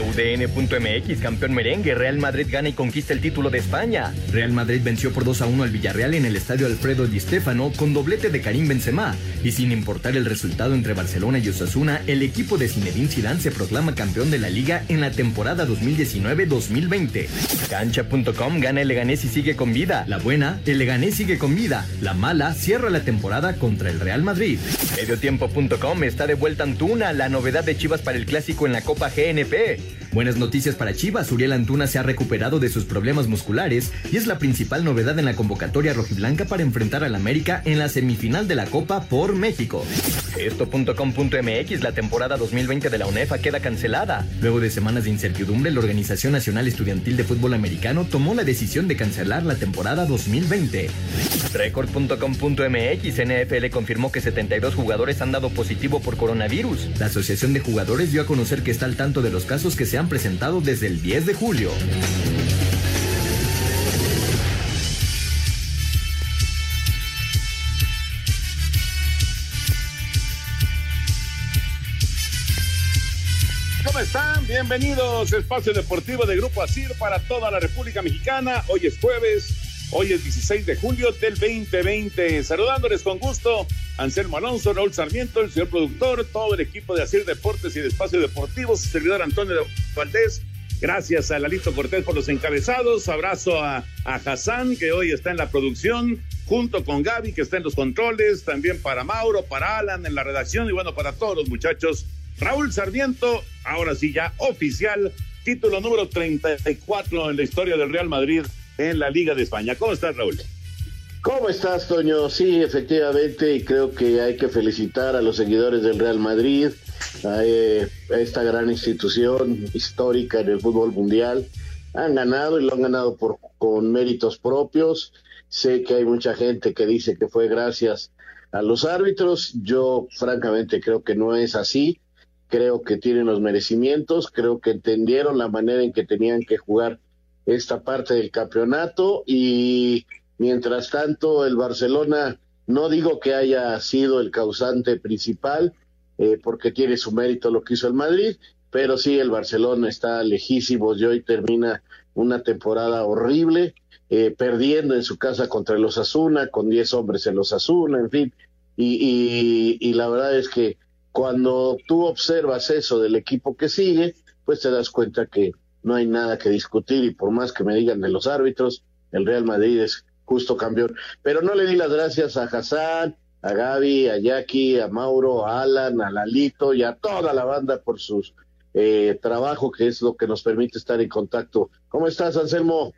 UDN.mx, campeón merengue, Real Madrid gana y conquista el título de España. Real Madrid venció por 2 a 1 al Villarreal en el estadio Alfredo Di Stéfano con doblete de Karim Benzema. Y sin importar el resultado entre Barcelona y Osasuna, el equipo de Zinedine Zidane se proclama campeón de la liga en la temporada 2019-2020. Cancha.com gana el Leganés y sigue con vida. La buena, el Leganés sigue con vida. La mala, cierra la temporada contra el Real Madrid. Mediotiempo.com está de vuelta Antuna, la novedad de Chivas para el clásico en la Copa GNP. Buenas noticias para Chivas, Uriel Antuna se ha recuperado de sus problemas musculares y es la principal novedad en la convocatoria rojiblanca para enfrentar al América en la semifinal de la Copa por México. Esto.com.mx, la temporada 2020 de la UNEFA queda cancelada. Luego de semanas de incertidumbre, la Organización Nacional Estudiantil de Fútbol Americano tomó la decisión de cancelar la temporada 2020. Record.com.mx, NFL confirmó que 72 jugadores han dado positivo por coronavirus. La Asociación de Jugadores dio a conocer que está al tanto de los casos que se han presentado desde el 10 de julio. ¿Cómo están? Bienvenidos a Espacio Deportivo de Grupo ASIR para toda la República Mexicana. Hoy es jueves, hoy es 16 de julio del 2020. Saludándoles con gusto, Anselmo Alonso, Raúl Sarmiento, el señor productor, todo el equipo de ASIR Deportes y de Espacio Deportivo, su servidor Antonio Valdés. Gracias a Lalito Cortés por los encabezados. Abrazo a, a Hassan, que hoy está en la producción, junto con Gaby, que está en los controles. También para Mauro, para Alan en la redacción y bueno, para todos los muchachos. Raúl Sarmiento, ahora sí ya oficial, título número 34 en la historia del Real Madrid en la Liga de España. ¿Cómo estás, Raúl? ¿Cómo estás, Toño? Sí, efectivamente, y creo que hay que felicitar a los seguidores del Real Madrid, a, eh, a esta gran institución histórica en el fútbol mundial. Han ganado y lo han ganado por, con méritos propios. Sé que hay mucha gente que dice que fue gracias a los árbitros. Yo, francamente, creo que no es así. Creo que tienen los merecimientos. Creo que entendieron la manera en que tenían que jugar esta parte del campeonato y Mientras tanto, el Barcelona, no digo que haya sido el causante principal, eh, porque tiene su mérito lo que hizo el Madrid, pero sí, el Barcelona está lejísimo y hoy termina una temporada horrible, eh, perdiendo en su casa contra los Asuna, con 10 hombres en los Asuna, en fin. Y, y, y la verdad es que cuando tú observas eso del equipo que sigue, pues te das cuenta que no hay nada que discutir y por más que me digan de los árbitros, el Real Madrid es justo campeón. Pero no le di las gracias a Hassan, a Gaby, a Jackie, a Mauro, a Alan, a Lalito y a toda la banda por su eh, trabajo, que es lo que nos permite estar en contacto. ¿Cómo estás, Anselmo?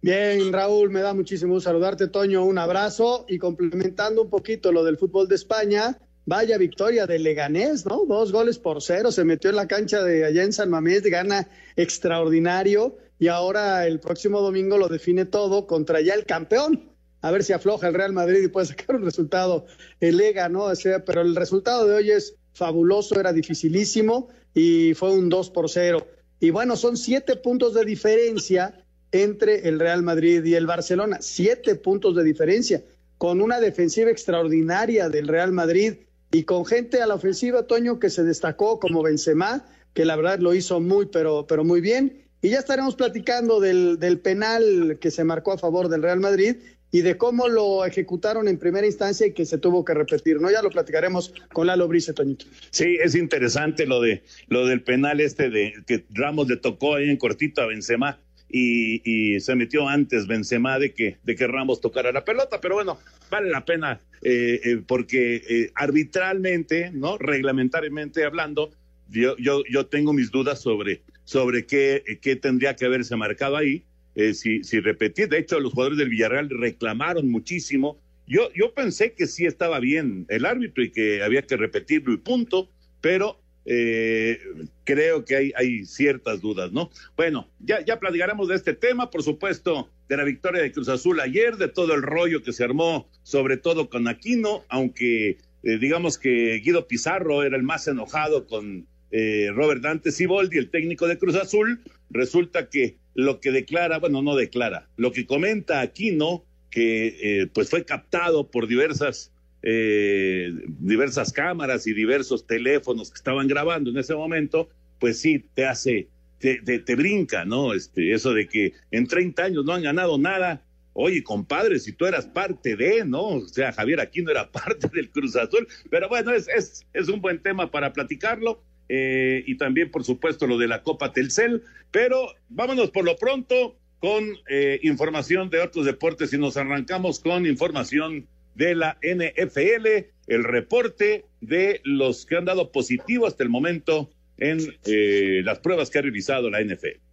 Bien, Raúl, me da muchísimo saludarte, Toño, un abrazo y complementando un poquito lo del fútbol de España, vaya victoria de Leganés, ¿no? Dos goles por cero, se metió en la cancha de allá en San Mamés, gana extraordinario y ahora el próximo domingo lo define todo contra ya el campeón. A ver si afloja el Real Madrid y puede sacar un resultado el Lega, ¿no? O sea, pero el resultado de hoy es fabuloso, era dificilísimo y fue un 2 por 0. Y bueno, son siete puntos de diferencia entre el Real Madrid y el Barcelona. Siete puntos de diferencia, con una defensiva extraordinaria del Real Madrid y con gente a la ofensiva, Toño, que se destacó como Benzema, que la verdad lo hizo muy, pero, pero muy bien Y ya estaremos platicando del, del penal que se marcó a favor del Real Madrid y de cómo lo ejecutaron en primera instancia y que se tuvo que repetir, ¿no? Ya lo platicaremos con Lalo Brice, Toñito. Sí, es interesante lo de lo del penal este de que Ramos le tocó ahí en cortito a Benzema y, se metió antes Benzema de que, de que Ramos tocara la pelota, pero bueno, vale la pena eh, eh, porque eh, arbitralmente, ¿no? Reglamentariamente hablando, yo, yo, yo tengo mis dudas sobre, sobre qué, qué tendría que haberse marcado ahí eh, si, si repetir. De hecho, los jugadores del Villarreal reclamaron muchísimo. Yo, yo pensé que sí estaba bien el árbitro y que había que repetirlo y punto, pero eh, creo que hay, ciertas dudas, ¿no? Bueno, ya, ya platicaremos de este tema, por supuesto, de la victoria de Cruz Azul ayer, de todo el rollo que se armó, sobre todo con Aquino, aunque eh, digamos que Guido Pizarro era el más enojado con eh, Robert Dante Siboldi, el técnico de Cruz Azul, resulta que lo que declara, bueno, no declara, lo que comenta Aquino, que eh, pues fue captado por diversas, eh, diversas cámaras y diversos teléfonos que estaban grabando en ese momento, pues sí, te hace, te, te, brinca, ¿no? Este, eso de que en 30 años no han ganado nada. Oye, compadre, si tú eras parte de, ¿no? O sea, Javier Aquino era parte del Cruz Azul, pero bueno, es, es, es un buen tema para platicarlo. Eh, y también, por supuesto, lo de la Copa Telcel. Pero vámonos por lo pronto con eh, información de otros deportes y nos arrancamos con información de la NFL, el reporte de los que han dado positivo hasta el momento en eh, las pruebas que ha realizado la NFL.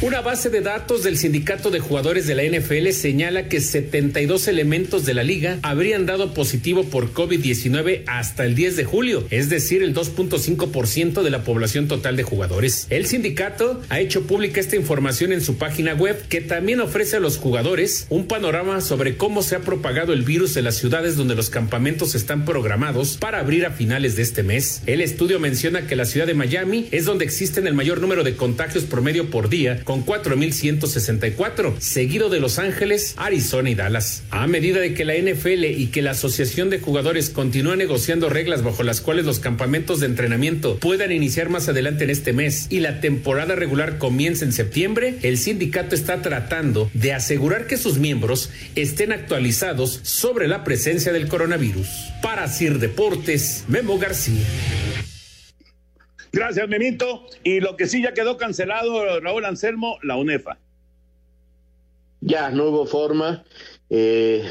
Una base de datos del sindicato de jugadores de la NFL señala que 72 elementos de la liga habrían dado positivo por COVID-19 hasta el 10 de julio, es decir, el 2.5% de la población total de jugadores. El sindicato ha hecho pública esta información en su página web que también ofrece a los jugadores un panorama sobre cómo se ha propagado el virus en las ciudades donde los campamentos están programados para abrir a finales de este mes. El estudio menciona que la ciudad de Miami es donde existen el mayor número de contagios promedio por día con 4.164, seguido de Los Ángeles, Arizona y Dallas. A medida de que la NFL y que la Asociación de Jugadores continúan negociando reglas bajo las cuales los campamentos de entrenamiento puedan iniciar más adelante en este mes y la temporada regular comienza en septiembre, el sindicato está tratando de asegurar que sus miembros estén actualizados sobre la presencia del coronavirus. Para Sir Deportes, Memo García. Gracias, Memito. Y lo que sí ya quedó cancelado, Raúl Anselmo, la UNEFA. Ya, no hubo forma. Eh,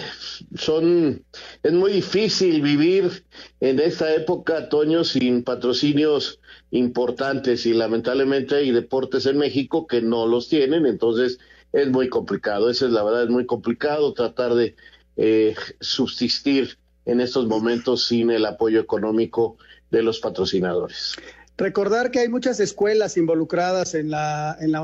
son, es muy difícil vivir en esta época, Toño, sin patrocinios importantes y lamentablemente hay deportes en México que no los tienen, entonces es muy complicado. Esa es la verdad, es muy complicado tratar de eh, subsistir en estos momentos sin el apoyo económico de los patrocinadores. Recordar que hay muchas escuelas involucradas en la, en la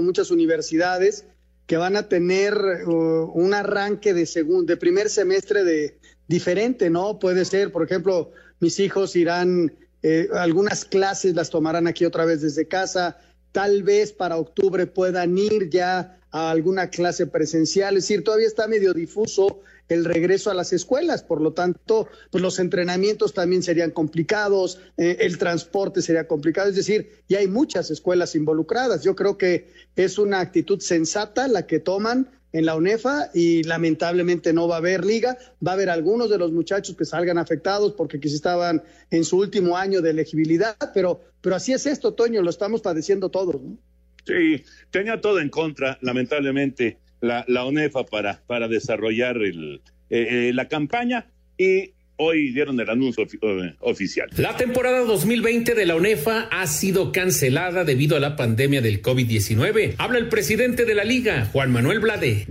muchas universidades que van a tener uh, un arranque de, segundo, de primer semestre de diferente, ¿no? Puede ser, por ejemplo, mis hijos irán, eh, algunas clases las tomarán aquí otra vez desde casa, tal vez para octubre puedan ir ya a alguna clase presencial, es decir, todavía está medio difuso el regreso a las escuelas, por lo tanto, pues los entrenamientos también serían complicados, eh, el transporte sería complicado, es decir, ya hay muchas escuelas involucradas. Yo creo que es una actitud sensata la que toman en la UNEFA y lamentablemente no va a haber liga, va a haber algunos de los muchachos que salgan afectados porque quizás estaban en su último año de elegibilidad, pero, pero así es esto, Toño, lo estamos padeciendo todos, ¿no? Sí, tenía todo en contra, lamentablemente, la, la UNEFA para, para desarrollar el, eh, eh, la campaña. Y hoy dieron el anuncio ofi oficial. La temporada 2020 de la UNEFA ha sido cancelada debido a la pandemia del COVID-19. Habla el presidente de la liga, Juan Manuel Blade.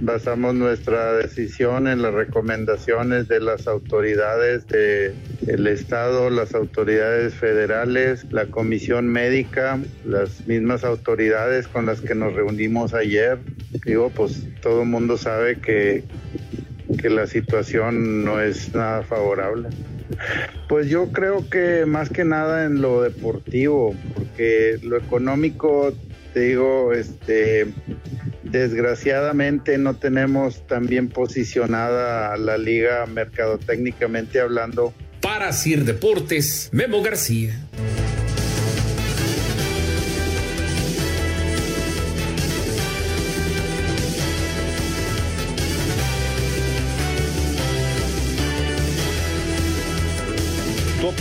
Basamos nuestra decisión en las recomendaciones de las autoridades del el Estado, las autoridades federales, la Comisión Médica, las mismas autoridades con las que nos reunimos ayer. Digo, pues todo el mundo sabe que que la situación no es nada favorable. Pues yo creo que más que nada en lo deportivo, porque lo económico, te digo, este, desgraciadamente no tenemos tan bien posicionada la liga mercadotécnicamente hablando. Para Sir Deportes, Memo García.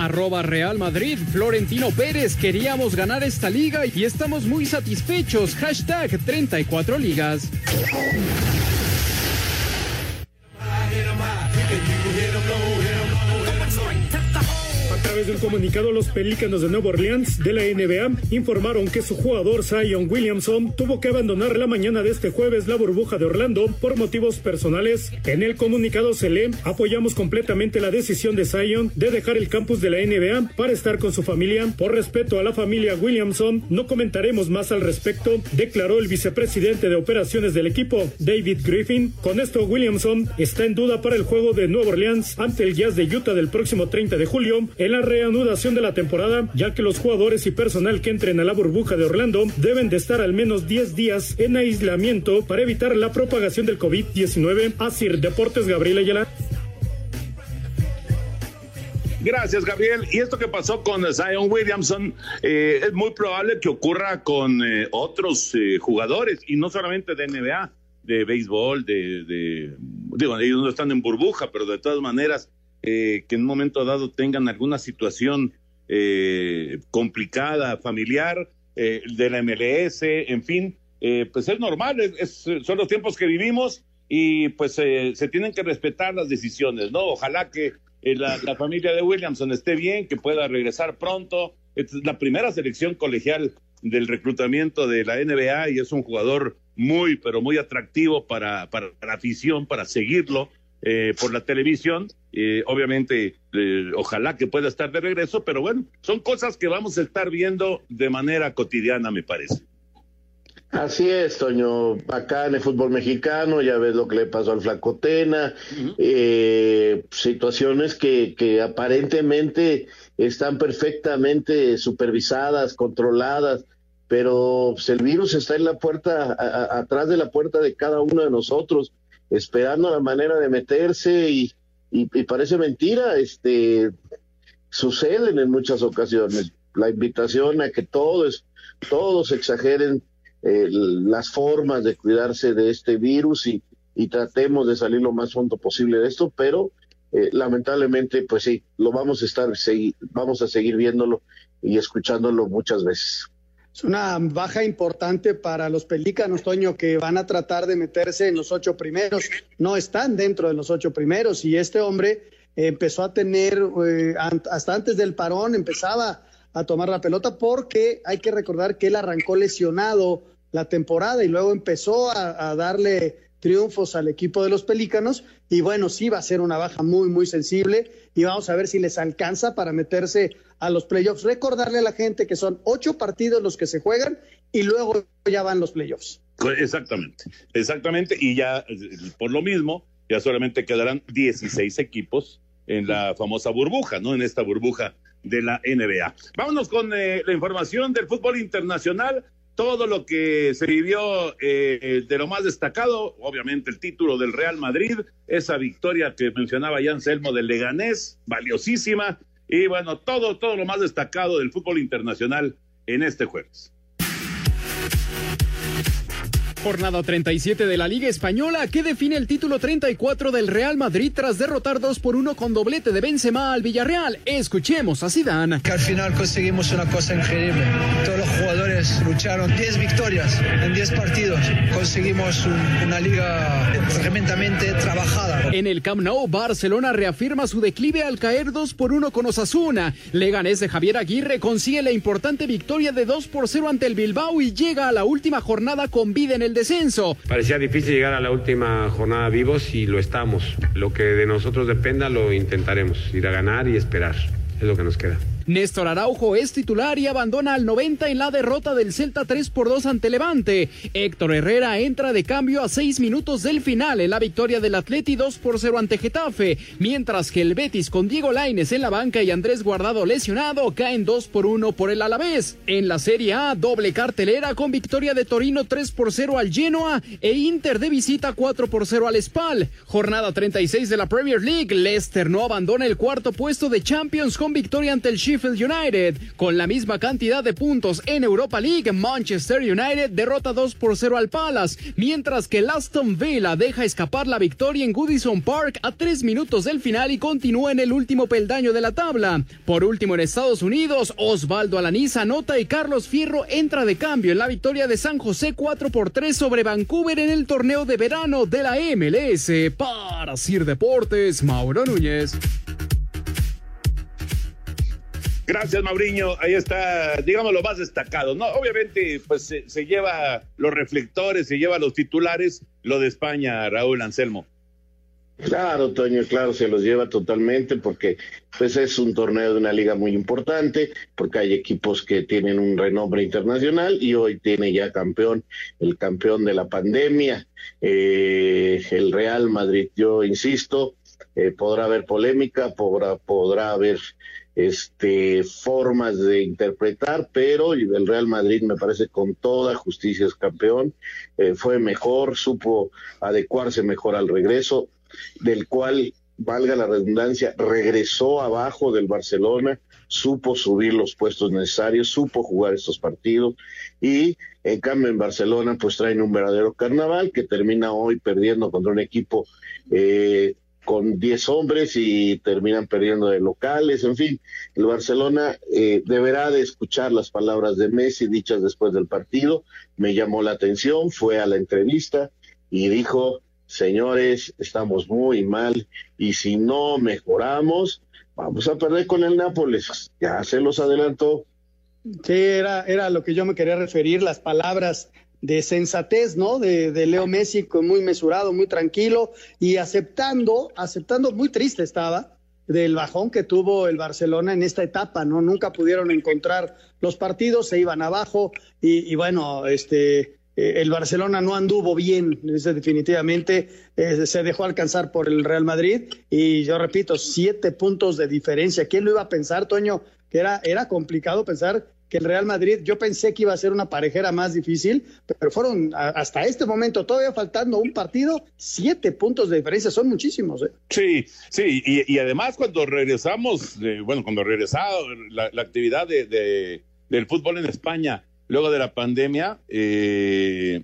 Arroba Real Madrid, Florentino Pérez, queríamos ganar esta liga y estamos muy satisfechos. Hashtag 34 ligas. Través de un comunicado, los Pelícanos de Nueva Orleans de la NBA informaron que su jugador Zion Williamson tuvo que abandonar la mañana de este jueves la burbuja de Orlando por motivos personales. En el comunicado se lee, apoyamos completamente la decisión de Zion de dejar el campus de la NBA para estar con su familia. Por respeto a la familia Williamson, no comentaremos más al respecto, declaró el vicepresidente de operaciones del equipo, David Griffin. Con esto, Williamson está en duda para el juego de Nueva Orleans ante el Jazz de Utah del próximo 30 de julio en la reanudación de la temporada, ya que los jugadores y personal que entren a la burbuja de Orlando deben de estar al menos 10 días en aislamiento para evitar la propagación del COVID-19. Así, Deportes Gabriel Ayala. Gracias, Gabriel. Y esto que pasó con Zion Williamson eh, es muy probable que ocurra con eh, otros eh, jugadores y no solamente de NBA, de béisbol, de, de, digo, ellos no están en burbuja, pero de todas maneras eh, que en un momento dado tengan alguna situación eh, complicada, familiar, eh, de la MLS, en fin, pues es normal, es, son los tiempos que vivimos y pues se tienen que respetar las decisiones, ¿no? Ojalá que la, la, familia de Williamson esté bien, que pueda regresar pronto. es la primera selección colegial del reclutamiento de la NBA y es un jugador muy, pero muy atractivo para, para la afición, para seguirlo. Eh, por la televisión. Eh, obviamente, eh, ojalá que pueda estar de regreso, pero bueno, son cosas que vamos a estar viendo de manera cotidiana, me parece. Así es, Toño. Acá en el fútbol mexicano, ya ves lo que le pasó al Flacotena, situaciones que, que aparentemente están perfectamente supervisadas, controladas, pero pues, el virus está en la puerta, atrás de la puerta de cada uno de nosotros esperando la manera de meterse y, y, parece mentira, este suceden en muchas ocasiones. La invitación a que todos, todos exageren eh, las formas de cuidarse de este virus y, y, tratemos de salir lo más pronto posible de esto, pero eh, lamentablemente, pues sí, lo vamos a estar, vamos a seguir viéndolo y escuchándolo muchas veces. Es una baja importante para los pelícanos, Toño, que van a tratar de meterse en los ocho primeros. No están dentro de los ocho primeros y este hombre empezó a tener, eh, hasta antes del parón, empezaba a tomar la pelota porque hay que recordar que él arrancó lesionado la temporada y luego empezó a, a darle triunfos al equipo de los Pelícanos y bueno, sí va a ser una baja muy, muy sensible y vamos a ver si les alcanza para meterse a los playoffs. Recordarle a la gente que son ocho partidos los que se juegan y luego ya van los playoffs. Exactamente, exactamente. Y ya por lo mismo, ya solamente quedarán 16 equipos en la famosa burbuja, ¿no? En esta burbuja de la NBA. Vámonos con eh, la información del fútbol internacional. Todo lo que se vivió eh, de lo más destacado, obviamente el título del Real Madrid, esa victoria que mencionaba ya Anselmo del Leganés, valiosísima, y bueno, todo, todo lo más destacado del fútbol internacional en este jueves. Jornada 37 de la Liga Española que define el título 34 del Real Madrid tras derrotar 2 por 1 con doblete de Benzema al Villarreal. Escuchemos a Zidane. Que al final conseguimos una cosa increíble. Todos los jugadores lucharon 10 victorias en 10 partidos. Conseguimos una liga tremendamente trabajada. En el Camp Nou, Barcelona reafirma su declive al caer 2 por 1 con Osasuna. Leganés de Javier Aguirre consigue la importante victoria de 2 por 0 ante el Bilbao y llega a la última jornada con vida en el descenso. Parecía difícil llegar a la última jornada vivos y lo estamos. Lo que de nosotros dependa lo intentaremos, ir a ganar y esperar. Es lo que nos queda. Néstor Araujo es titular y abandona al 90 en la derrota del Celta 3 por 2 ante Levante. Héctor Herrera entra de cambio a 6 minutos del final en la victoria del Atleti 2 por 0 ante Getafe, mientras que el Betis con Diego Laines en la banca y Andrés Guardado lesionado caen 2 por 1 por el Alavés. En la Serie A, doble cartelera con victoria de Torino 3 por 0 al Genoa e Inter de visita 4 por 0 al Spal. Jornada 36 de la Premier League, Leicester no abandona el cuarto puesto de Champions con victoria ante el Sheffield United. Con la misma cantidad de puntos en Europa League, Manchester United derrota 2 por 0 al Palace, mientras que Aston Villa deja escapar la victoria en Goodison Park a 3 minutos del final y continúa en el último peldaño de la tabla. Por último en Estados Unidos, Osvaldo Alaniza anota y Carlos Fierro entra de cambio en la victoria de San José 4 por 3 sobre Vancouver en el torneo de verano de la MLS. Para Sir Deportes, Mauro Núñez. Gracias, Mauriño. Ahí está, digamos, lo más destacado. No, obviamente, pues se, lleva los reflectores, se lleva los titulares, lo de España, Raúl Anselmo. Claro, Toño, claro, se los lleva totalmente porque pues es un torneo de una liga muy importante, porque hay equipos que tienen un renombre internacional y hoy tiene ya campeón, el campeón de la pandemia, eh, el Real Madrid. Yo insisto, eh, podrá haber polémica, podrá, podrá haber este, formas de interpretar, pero el Real Madrid me parece con toda justicia es campeón, eh, fue mejor, supo adecuarse mejor al regreso, del cual, valga la redundancia, regresó abajo del Barcelona, supo subir los puestos necesarios, supo jugar estos partidos y en cambio en Barcelona pues traen un verdadero carnaval que termina hoy perdiendo contra un equipo eh, con 10 hombres y terminan perdiendo de locales, en fin, el Barcelona eh, deberá de escuchar las palabras de Messi dichas después del partido, me llamó la atención, fue a la entrevista y dijo, señores, estamos muy mal y si no mejoramos, vamos a perder con el Nápoles, ya se los adelantó. Sí, era, era lo que yo me quería referir, las palabras de sensatez, ¿no? De, de, Leo Messi, muy mesurado, muy tranquilo y aceptando, aceptando, muy triste estaba del bajón que tuvo el Barcelona en esta etapa, ¿no? Nunca pudieron encontrar los partidos, se iban abajo y, y bueno, este, eh, el Barcelona no anduvo bien, definitivamente eh, se dejó alcanzar por el Real Madrid y yo repito, siete puntos de diferencia. ¿Quién lo iba a pensar, Toño? Que era, era complicado pensar que el Real Madrid, yo pensé que iba a ser una parejera más difícil, pero fueron hasta este momento, todavía faltando un partido, siete puntos de diferencia, son muchísimos. ¿eh? Sí, sí, y, y, además cuando regresamos, bueno, cuando regresaba la, la actividad de, de, del fútbol en España, luego de la pandemia, eh,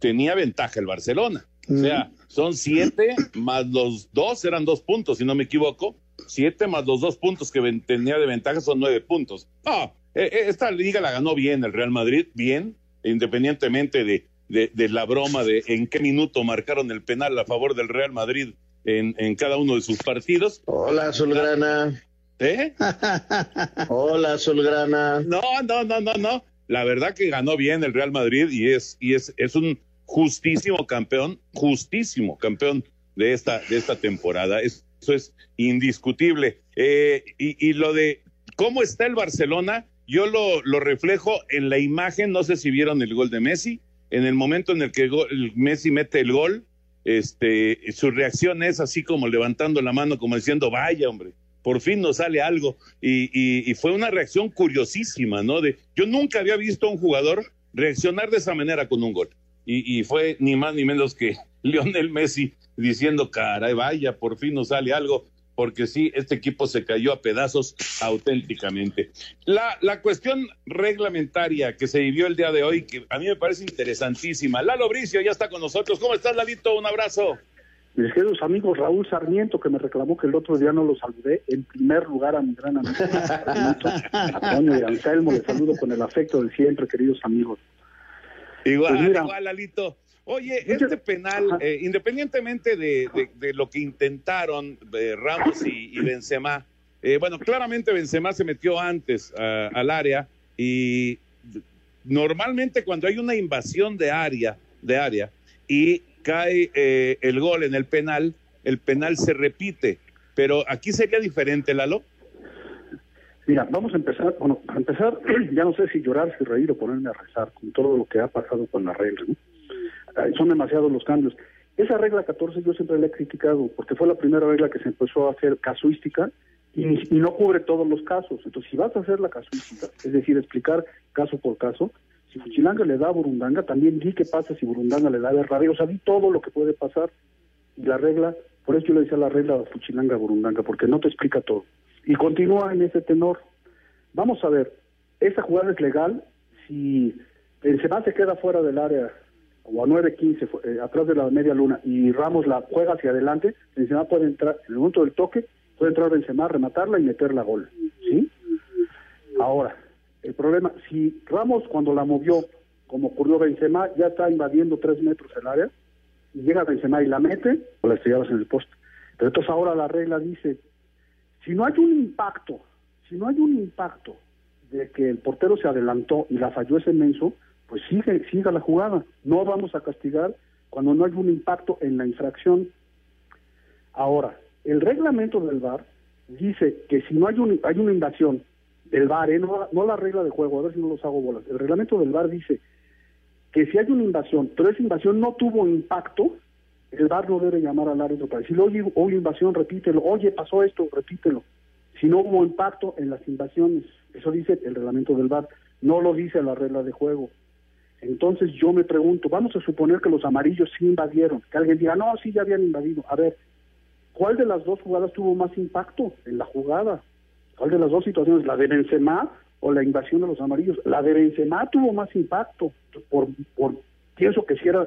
tenía ventaja el Barcelona. O sea, son siete más los dos, eran dos puntos, si no me equivoco. Siete más los dos puntos que tenía de ventaja son nueve puntos. No, esta liga la ganó bien el Real Madrid, bien, independientemente de, de, de, la broma de en qué minuto marcaron el penal a favor del Real Madrid en, en cada uno de sus partidos. Hola, Azulgrana. ¿Eh? Hola, Azulgrana. No, no, no, no, no. La verdad que ganó bien el Real Madrid y es, y es, es un justísimo campeón, justísimo campeón de esta, de esta temporada. Eso es indiscutible. Eh, y, y lo de cómo está el Barcelona, yo lo, reflejo en la imagen, no sé si vieron el gol de Messi, en el momento en el que el Messi mete el gol, este, su reacción es así como levantando la mano, como diciendo, vaya hombre, por fin nos sale algo. Y, y, y fue una reacción curiosísima, ¿no? De, yo nunca había visto a un jugador reaccionar de esa manera con un gol. Y, y fue ni más ni menos que Lionel Messi diciendo, caray, vaya, por fin nos sale algo porque sí, este equipo se cayó a pedazos auténticamente. La, la cuestión reglamentaria que se vivió el día de hoy, que a mí me parece interesantísima. Lalo Bricio ya está con nosotros. ¿Cómo estás, Lalito? Un abrazo. Mis queridos amigos, Raúl Sarmiento, que me reclamó que el otro día no lo saludé, en primer lugar a mi gran amigo, a Toño y Anselmo, les saludo con el afecto de siempre, queridos amigos. Igual, pues mira, igual, Lalito. Oye, este penal, eh, independientemente de, de, de, lo que intentaron eh, Ramos y, y Benzema, eh, bueno, claramente Benzema se metió antes uh, al área y normalmente cuando hay una invasión de área, de área y cae eh, el gol en el penal, el penal se repite, pero aquí sería diferente, Lalo. Mira, vamos a empezar, bueno, para empezar, ya no sé si llorar, si reír o ponerme a rezar con todo lo que ha pasado con la regla, ¿no? Son demasiados los cambios. Esa regla 14 yo siempre la he criticado porque fue la primera regla que se empezó a hacer casuística y, y, no cubre todos los casos. Entonces, si vas a hacer la casuística, es decir, explicar caso por caso, si Fuchilanga le da a Burundanga, también di qué pasa si Burundanga le da a Radio. O sea, di todo lo que puede pasar. Y la regla, por eso yo le decía la regla Fuchilanga Burundanga, porque no te explica todo. Y continúa en ese tenor. Vamos a ver, esa jugada es legal si el Semá se queda fuera del área o a 9.15 eh, atrás de la media luna y Ramos la juega hacia adelante, Benzema puede entrar, en el momento del toque, puede entrar Benzema, rematarla y meterla gol, ¿sí? Ahora, el problema, si Ramos cuando la movió, como ocurrió Benzema, ya está invadiendo tres metros el área, y llega Benzema y la mete, o la estrellabas en el poste. Pero entonces ahora la regla dice, si no hay un impacto, si no hay un impacto de que el portero se adelantó y la falló ese menso, pues sigue, siga la jugada. No vamos a castigar cuando no hay un impacto en la infracción. Ahora, el reglamento del VAR dice que si no hay, un, hay una invasión del VAR, ¿eh? no, no, la regla de juego, a ver si no los hago bolas. El reglamento del VAR dice que si hay una invasión, pero esa invasión no tuvo impacto, el VAR no debe llamar al árbitro para decirle, oye, hubo invasión, repítelo, oye, pasó esto, repítelo. Si no hubo impacto en las invasiones, eso dice el reglamento del VAR, no lo dice la regla de juego. Entonces yo me pregunto, vamos a suponer que los amarillos sí invadieron, que alguien diga, no, sí ya habían invadido. A ver, ¿cuál de las dos jugadas tuvo más impacto en la jugada? ¿Cuál de las dos situaciones? ¿La de Benzema o la invasión de los amarillos? La de Benzema tuvo más impacto, por, por pienso que si era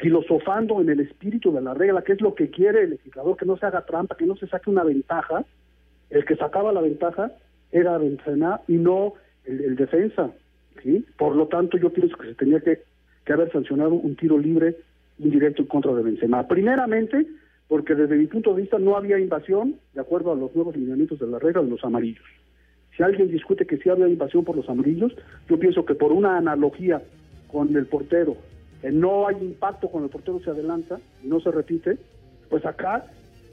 filosofando en el espíritu de la regla, que es lo que quiere el legislador, que no se haga trampa, que no se saque una ventaja. El que sacaba la ventaja era Benzema y no el, el defensa. ¿Sí? Por lo tanto, yo pienso que se tenía que, haber sancionado un tiro libre indirecto en contra de Benzema. Primeramente, porque desde mi punto de vista no había invasión de acuerdo a los nuevos lineamientos de la regla de los amarillos. Si alguien discute que sí había invasión por los amarillos, yo pienso que por una analogía con el portero, que no hay impacto cuando el portero se adelanta no se repite, pues acá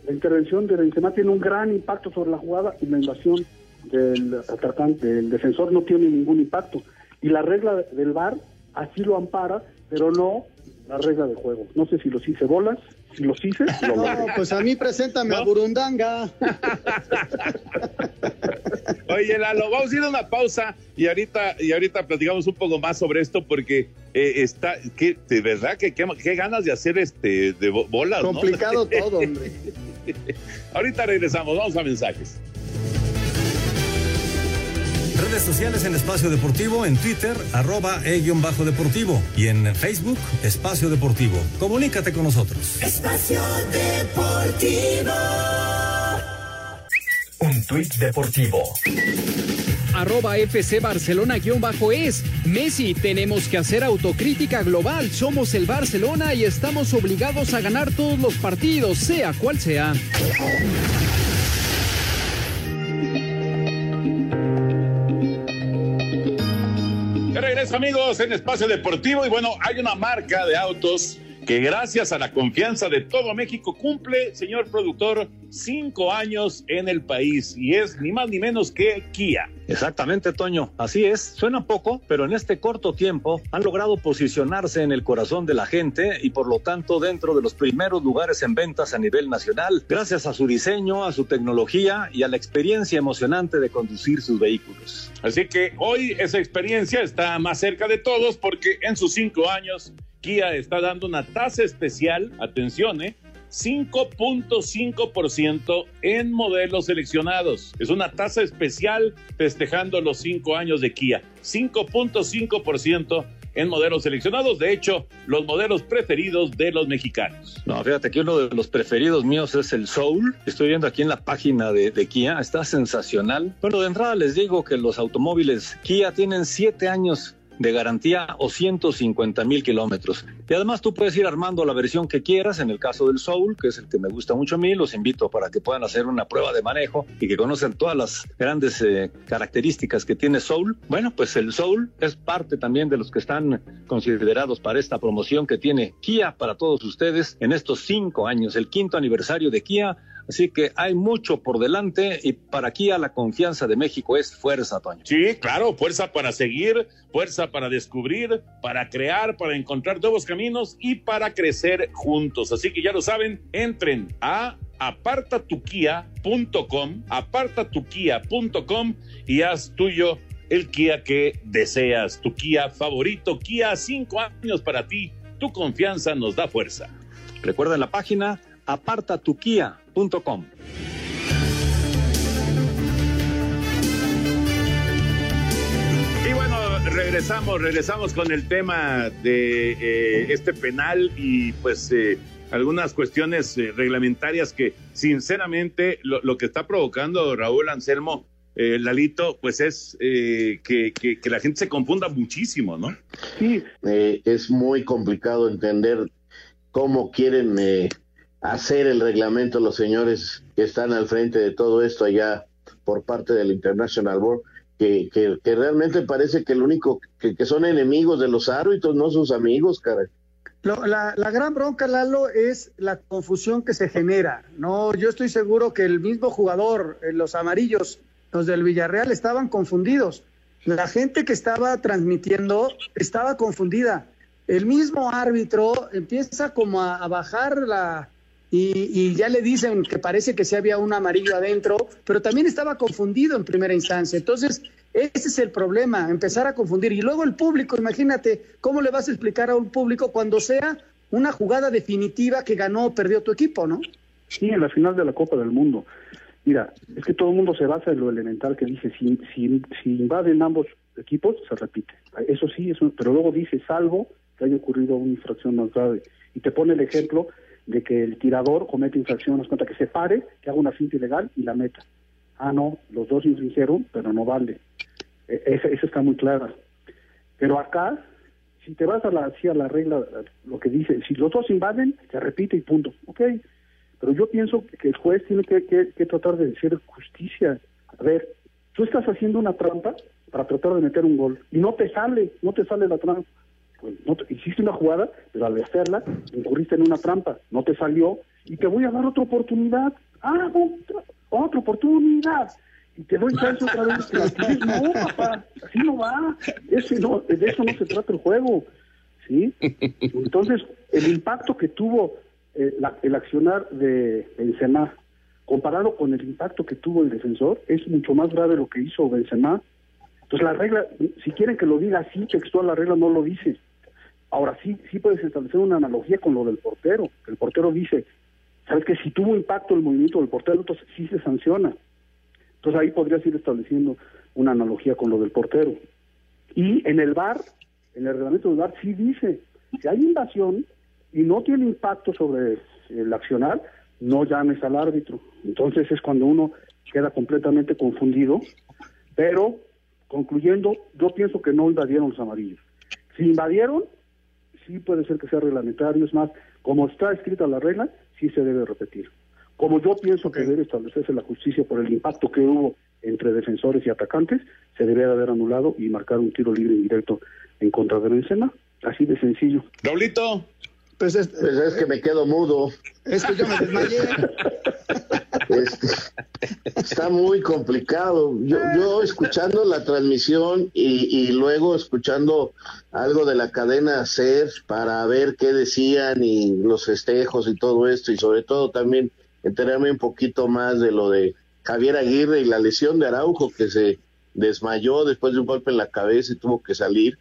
la intervención de Benzema tiene un gran impacto sobre la jugada y la invasión del atacante, del defensor no tiene ningún impacto. Y la regla del VAR así lo ampara, pero no la regla del juego. No sé si los hice bolas, si los hice, lo No, pues a mí preséntame a Burundanga. Oye, Lalo, vamos a ir a una pausa y ahorita, y ahorita platicamos un poco más sobre esto porque eh, está, que, de verdad que qué ganas de hacer este de bo- bolas, ¿no? Complicado todo, hombre. ahorita regresamos, vamos a mensajes. Redes sociales en Espacio Deportivo, en Twitter, arroba e-bajo deportivo y en Facebook, Espacio Deportivo. Comunícate con nosotros. Espacio Deportivo. Un tuit deportivo. Arroba FC Barcelona-es. Messi, tenemos que hacer autocrítica global. Somos el Barcelona y estamos obligados a ganar todos los partidos, sea cual sea. Amigos en Espacio Deportivo y bueno, hay una marca de autos que gracias a la confianza de todo México cumple, señor productor, cinco años en el país y es ni más ni menos que Kia. Exactamente, Toño. Así es. Suena poco, pero en este corto tiempo han logrado posicionarse en el corazón de la gente y por lo tanto dentro de los primeros lugares en ventas a nivel nacional, gracias a su diseño, a su tecnología y a la experiencia emocionante de conducir sus vehículos. Así que hoy esa experiencia está más cerca de todos porque en sus cinco años Kia está dando una tasa especial, atención, ¿eh? 5.5% en modelos seleccionados. Es una tasa especial festejando los cinco años de Kia. 5.5% en modelos seleccionados. De hecho, los modelos preferidos de los mexicanos. No, fíjate que uno de los preferidos míos es el Soul. Estoy viendo aquí en la página de, de Kia. Está sensacional. Bueno, de entrada les digo que los automóviles Kia tienen siete años de garantía o 150 mil kilómetros. Y además tú puedes ir armando la versión que quieras, en el caso del Soul, que es el que me gusta mucho a mí, los invito para que puedan hacer una prueba de manejo y que conozcan todas las grandes eh, características que tiene Soul. Bueno, pues el Soul es parte también de los que están considerados para esta promoción que tiene Kia para todos ustedes en estos cinco años, el quinto aniversario de Kia Así que hay mucho por delante y para aquí a la confianza de México es fuerza, Toño. Sí, claro, fuerza para seguir, fuerza para descubrir, para crear, para encontrar nuevos caminos y para crecer juntos. Así que ya lo saben, entren a apartatukia.com, apartatukia.com y haz tuyo el Kia que deseas, tu Kia favorito, Kia, cinco años para ti, tu confianza nos da fuerza. Recuerda la página apartatukia.com. Y bueno, regresamos, regresamos con el tema de eh, este penal y pues eh, algunas cuestiones eh, reglamentarias que sinceramente lo, lo, que está provocando Raúl Anselmo, eh, Lalito, pues es eh, que, que, que, la gente se confunda muchísimo, ¿no? Sí, es muy complicado entender cómo quieren hacer el reglamento los señores que están al frente de todo esto allá por parte del International Board. Que, que, realmente parece que el único que, que son enemigos de los árbitros, no sus amigos, caray. Lo, la, la, gran bronca, Lalo, es la confusión que se genera. No, yo estoy seguro que el mismo jugador, eh, los amarillos, los del Villarreal, estaban confundidos. La gente que estaba transmitiendo estaba confundida. El mismo árbitro empieza como a bajar la, y, y, ya le dicen que parece que sí había un amarillo adentro, pero también estaba confundido en primera instancia. Entonces, ese es el problema, empezar a confundir. Y luego el público, imagínate, ¿cómo le vas a explicar a un público cuando sea una jugada definitiva que ganó o perdió tu equipo, no? Sí, en la final de la Copa del Mundo. Mira, es que todo el mundo se basa en lo elemental que dice, si, si, si invaden ambos equipos, se repite. Eso sí, eso, pero luego dice, salvo que haya ocurrido una infracción más grave. Y te pone el ejemplo de que el tirador comete infracción, nos cuenta que se pare, que haga una cinta ilegal y la meta. Ah, no, los dos infringieron, pero no vale. Esa, esa está muy clara. Pero acá, si te vas a la, a la regla, lo que dice, si los dos invaden, se repite y punto. Ok, pero yo pienso que el juez tiene que, que, que tratar de hacer justicia. A ver, tú estás haciendo una trampa para tratar de meter un gol y no te sale, no te sale la trampa. Pues no te, hiciste una jugada, pero al hacerla incurriste en una trampa, no te salió y te voy a dar otra oportunidad. Ah, otra, otra oportunidad y te doy chance otra vez. No, papá, así no va. Ese no, de eso no se trata el juego. ¿sí? Entonces, el impacto que tuvo eh, la, el accionar de Benzema, comparado con el impacto que tuvo el defensor, es mucho más grave lo que hizo Benzema. Entonces, la regla, si quieren que lo diga así, textual, la regla no lo dice. Ahora sí, sí puedes establecer una analogía con lo del portero. El portero dice, ¿sabes que Si tuvo impacto el movimiento del portero, entonces sí se sanciona. Entonces ahí podrías ir estableciendo una analogía con lo del portero. Y en el VAR, en el reglamento del VAR sí dice, si hay invasión y no tiene impacto sobre el accionar, no llames al árbitro. Entonces es cuando uno queda completamente confundido, pero concluyendo, yo pienso que no invadieron los amarillos. Si invadieron, sí puede ser que sea reglamentario, es más, como está escrita la regla, sí se debe repetir. Como yo pienso que debe establecerse la justicia por el impacto que hubo entre defensores y atacantes, se debe de haber anulado y marcar un tiro libre indirecto en contra de Benzema. Así de sencillo. Raulito. Pues es, pues es que me quedo mudo. Es que yo me desmayé. Este, está muy complicado. Yo, yo escuchando la transmisión y, y, luego escuchando algo de la cadena SER para ver qué decían y los festejos y todo esto y sobre todo también enterarme un poquito más de lo de Javier Aguirre y la lesión de Araujo que se desmayó después de un golpe en la cabeza y tuvo que salir.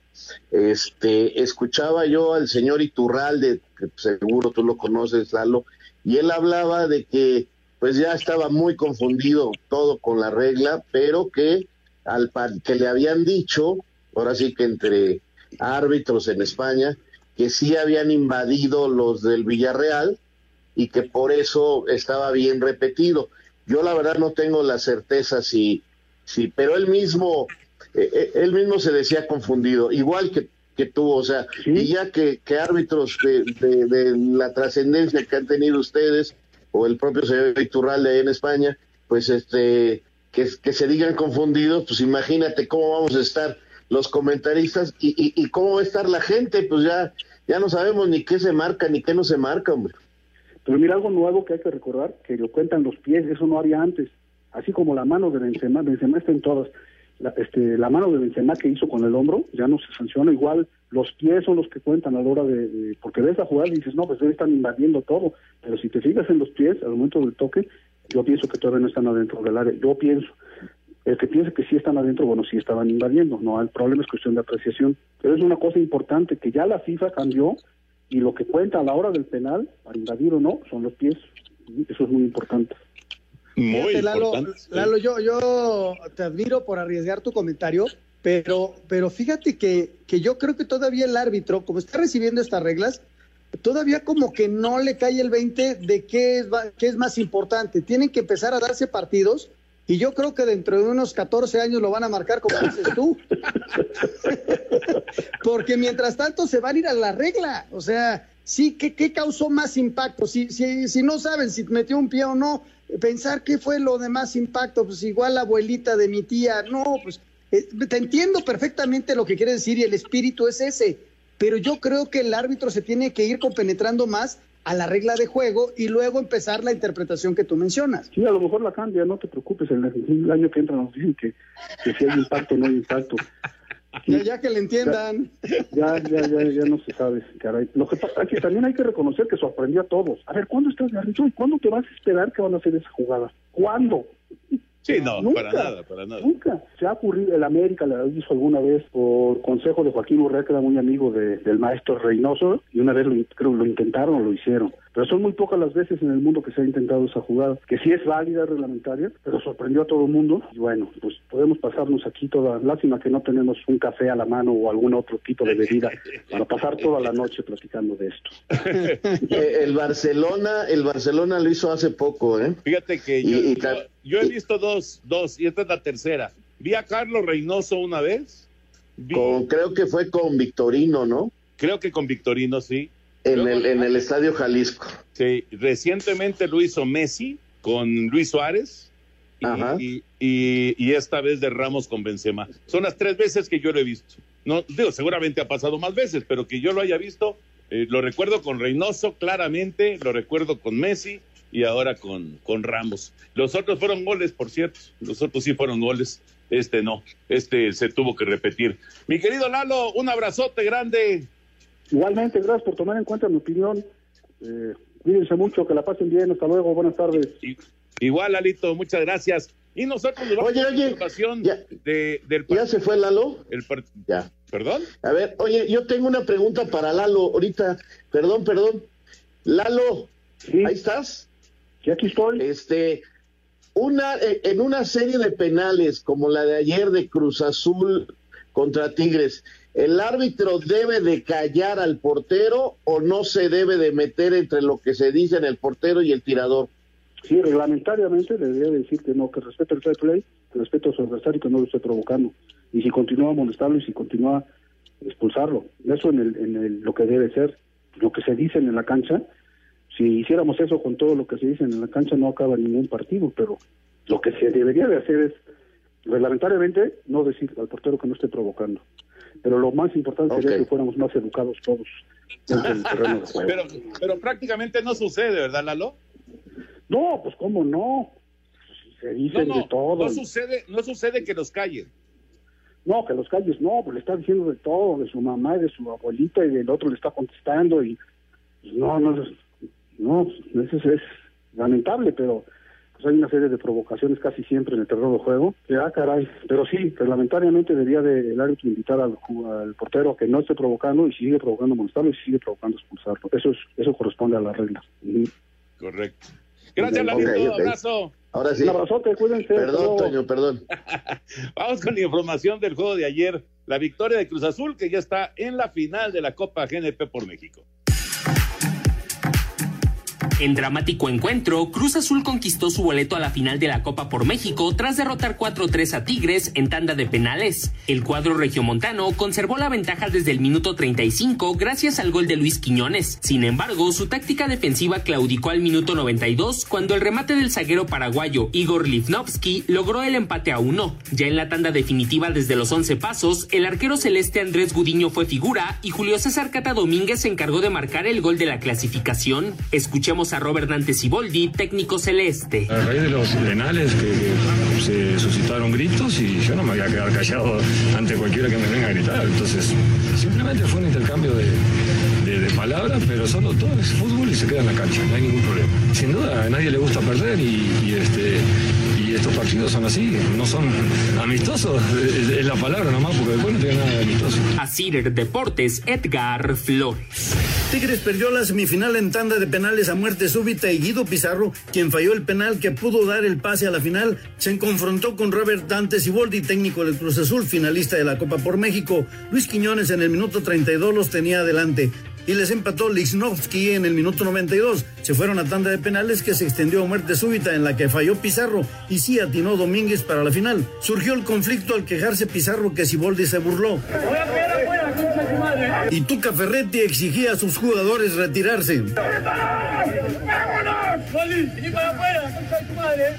Este, escuchaba yo al señor Iturralde, que seguro tú lo conoces, Lalo, y él hablaba de que pues ya estaba muy confundido todo con la regla, pero que al que le habían dicho, ahora sí que entre árbitros en España, que sí habían invadido los del Villarreal y que por eso estaba bien repetido. Yo la verdad no tengo la certeza si, si pero él mismo, eh, él mismo se decía confundido, igual que, que tú, o sea, y ya que, que árbitros de, de, de la trascendencia que han tenido ustedes, o el propio señor Iturralde en España, pues este, que, se digan confundidos, pues imagínate cómo vamos a estar los comentaristas y, cómo va a estar la gente, pues ya, ya no sabemos ni qué se marca ni qué no se marca, hombre. Pero mira, algo nuevo que hay que recordar, que lo cuentan los pies, eso no había antes. Así como la mano de Benzema, Benzema está en todas. La, este, la mano de Benzema que hizo con el hombro ya no se sanciona. Igual los pies son los que cuentan a la hora de... porque ves la jugada y dices, no, pues ellos están invadiendo todo. Pero si te fijas en los pies, al momento del toque, yo pienso que todavía no están adentro del área. Yo pienso. El que piense que sí están adentro, bueno, sí estaban invadiendo. No, el problema es cuestión de apreciación. Pero es una cosa importante que ya la FIFA cambió y lo que cuenta a la hora del penal, para invadir o no, son los pies. Eso es muy importante. Fíjate, Lalo, Lalo, yo, yo te admiro por arriesgar tu comentario, pero, pero fíjate que, que yo creo que todavía el árbitro, como está recibiendo estas reglas, todavía como que no le cae el 20 de qué es, qué es más importante. Tienen que empezar a darse partidos y yo creo que dentro de unos 14 años lo van a marcar como dices tú. Porque mientras tanto se van a ir a la regla. O sea, sí, ¿qué, qué causó más impacto? Si, si, si no saben si metió un pie o no, pensar qué fue lo de más impacto, pues igual la abuelita de mi tía, no, pues eh, te entiendo perfectamente lo que quiere decir y el espíritu es ese, pero yo creo que el árbitro se tiene que ir compenetrando más a la regla de juego y luego empezar la interpretación que tú mencionas. Sí, a lo mejor la cambia, no te preocupes. El, el año que entra nos dicen que, que si hay impacto o no hay impacto. Ya, ya que le entiendan. Ya, ya, ya, ya no se sabe, caray. Lo que pasa es que también hay que reconocer que sorprendió a todos. A ver, ¿cuándo estás de árbitro y cuándo te vas a esperar que van a hacer esa jugada? ¿Cuándo? Sí, no, Nunca. para nada, para nada. Nunca. Se ha ocurrido, el América la hizo alguna vez por consejo de Joaquín Urrea, que era muy amigo de- del maestro Reynoso, y una vez lo, creo lo intentaron o lo hicieron. Pero son muy pocas las veces en el mundo que se ha intentado esa jugada, que sí es válida, reglamentaria, pero sorprendió a todo el mundo. Y bueno, pues podemos pasarnos aquí toda, lástima que no tenemos un café a la mano o algún otro tipo de bebida para pasar toda la noche platicando de esto. Eh, el Barcelona, el Barcelona lo hizo hace poco, ¿eh? Fíjate que yo, y yo- ta- yo he visto dos, dos, y esta es la tercera. Vi a Carlos Reynoso una vez. Vi- Con, creo que fue con Victorino, ¿no? creo que con Victorino, sí. En el, en el Estadio Jalisco. Sí, recientemente lo hizo Messi con Luis Suárez y, Ajá. y, y- y esta vez de Ramos con Benzema. Son las tres veces que yo lo he visto. No, digo, seguramente ha pasado más veces, pero que yo lo haya visto, eh, lo recuerdo con Reynoso claramente, lo recuerdo con Messi y ahora con, con Ramos. Los otros fueron goles, por cierto. Los otros sí fueron goles. Este no, este se tuvo que repetir. Mi querido Lalo, un abrazote grande. Igualmente, gracias por tomar en cuenta mi opinión. Eh, cuídense mucho, que la pasen bien. Hasta luego, buenas tardes. Igual, Alito, muchas gracias. Y nosotros nos vamos Oye, a la oye, información de, del ¿Ya se fue Lalo? El Ya. ¿Perdón? A ver, oye, yo tengo una pregunta para Lalo ahorita. Perdón, perdón. Lalo, ¿ahí estás? Sí, aquí estoy. Este, una, eh, en una serie de penales como la de ayer de Cruz Azul contra Tigres, ¿el árbitro debe de callar al portero o no se debe de meter entre lo que se dice en el portero y el tirador? Sí, reglamentariamente debería decir que no, que respete el fair play, que a su adversario y que no lo esté provocando. Y si continúa a molestarlo y si continúa expulsarlo. Eso en, el, en el- lo que debe ser. Lo que se dice en la cancha, si hiciéramos eso con todo lo que se dice en la cancha no acaba ningún partido, pero lo que se debería de hacer es reglamentariamente no decir al portero que no esté provocando. Pero lo más importante sería que fuéramos más educados todos dentro del terreno de juego. Pero, pero prácticamente no sucede, ¿verdad, Lalo? No, pues cómo no. Se dicen no, de todo. no sucede, no sucede que los callen. No, que los calles no, pues le está diciendo de todo, de su mamá y de su abuelita y del otro le está contestando y no, no, no, eso es, es lamentable, pero pues hay una serie de provocaciones casi siempre en el terreno de juego, que ah, caray, pero sí, reglamentariamente debería de, el árbitro invitar al, ju- al portero a que no esté provocando y si sigue provocando molestarlo y si sigue provocando expulsarlo, eso es, eso corresponde a la regla. Ujú. Correcto. Gracias, Lalito. ok. Abrazo. Ahora sí. Un abrazote, cuídense. Perdón. Toño, perdón. Vamos con la información del juego de ayer. La victoria de Cruz Azul, que ya está en la final de la Copa GNP por México. En dramático encuentro, Cruz Azul conquistó su boleto a la final de la Copa por México tras derrotar 4-3 a Tigres en tanda de penales. El cuadro regiomontano conservó la ventaja desde el minuto 35 gracias al gol de Luis Quiñones. Sin embargo, su táctica defensiva claudicó al minuto 92 cuando el remate del zaguero paraguayo Igor Livnovsky logró el empate a uno. Ya en la tanda definitiva desde los 11 pasos, el arquero celeste Andrés Gudiño fue figura y Julio César Cata Domínguez se encargó de marcar el gol de la clasificación. Escuchemos Escuchemos a Robert Dante Siboldi, técnico celeste. A raíz de los penales que, se suscitaron gritos y yo no me voy a quedar callado ante cualquiera que me venga a gritar. Entonces, simplemente fue un intercambio de, palabras, pero solo todo es fútbol y se queda en la cancha, no hay ningún problema. Sin duda, a nadie le gusta perder y, este y estos partidos son así, no son amistosos, es, la palabra nomás, porque después no tiene nada de amistoso. Así Deportes, Edgar Flores. Tigres perdió la semifinal en tanda de penales a muerte súbita y Guido Pizarro, quien falló el penal que pudo dar el pase a la final, se confrontó con Robert Dante Siboldi, técnico del Cruz Azul, finalista de la Copa por México. Luis Quiñones en el minuto 32 los tenía adelante y les empató Lichnowsky en el minuto 92. Se fueron a tanda de penales que se extendió a muerte súbita en la que falló Pizarro y sí atinó Domínguez para la final. Surgió el conflicto al quejarse Pizarro que Siboldi se burló. Y Tuca Ferretti exigía a sus jugadores retirarse.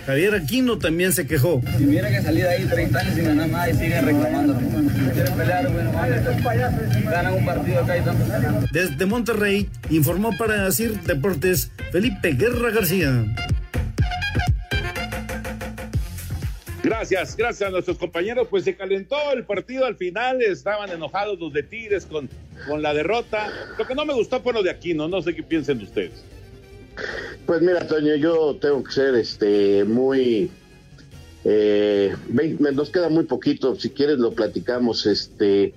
Javier Aquino también se quejó. Si hubiera que salir de ahí 30 años sin ganar nada y siguen reclamando. quieren pelear, bueno, ganan un partido acá y Desde Monterrey informó para decir Deportes Felipe Guerra García. Gracias, gracias a nuestros compañeros. Pues se calentó el partido al final, estaban enojados los de Tigres con, con la derrota. Lo que no me gustó fue lo de Aquino, no sé qué piensen ustedes. Pues mira, Toño, yo tengo que ser este muy eh, nos queda muy poquito, si quieres lo platicamos, este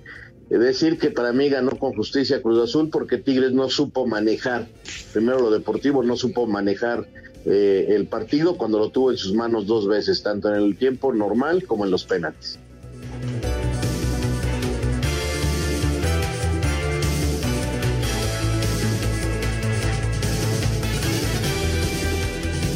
decir que para mí ganó con justicia Cruz Azul porque Tigres no supo manejar, primero lo deportivo, no supo manejar eh, el partido cuando lo tuvo en sus manos dos veces, tanto en el tiempo normal como en los penaltis.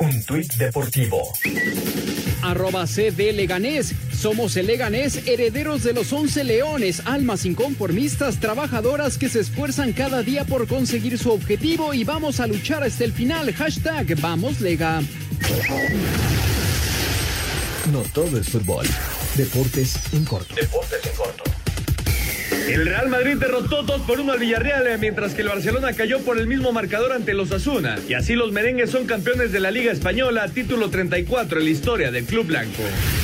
Un tuit deportivo. Arroba CD Leganés. Somos el Leganés, herederos de los once leones, almas inconformistas, trabajadoras que se esfuerzan cada día por conseguir su objetivo y vamos a luchar hasta el final. Hashtag Vamos Lega. No todo es fútbol. Deportes en corto. Deportes en corto. El Real Madrid derrotó 2 por 1 al Villarreal, eh, mientras que el Barcelona cayó por el mismo marcador ante los Asuna. Y así los merengues son campeones de la Liga Española, título 34 en la historia del Club Blanco.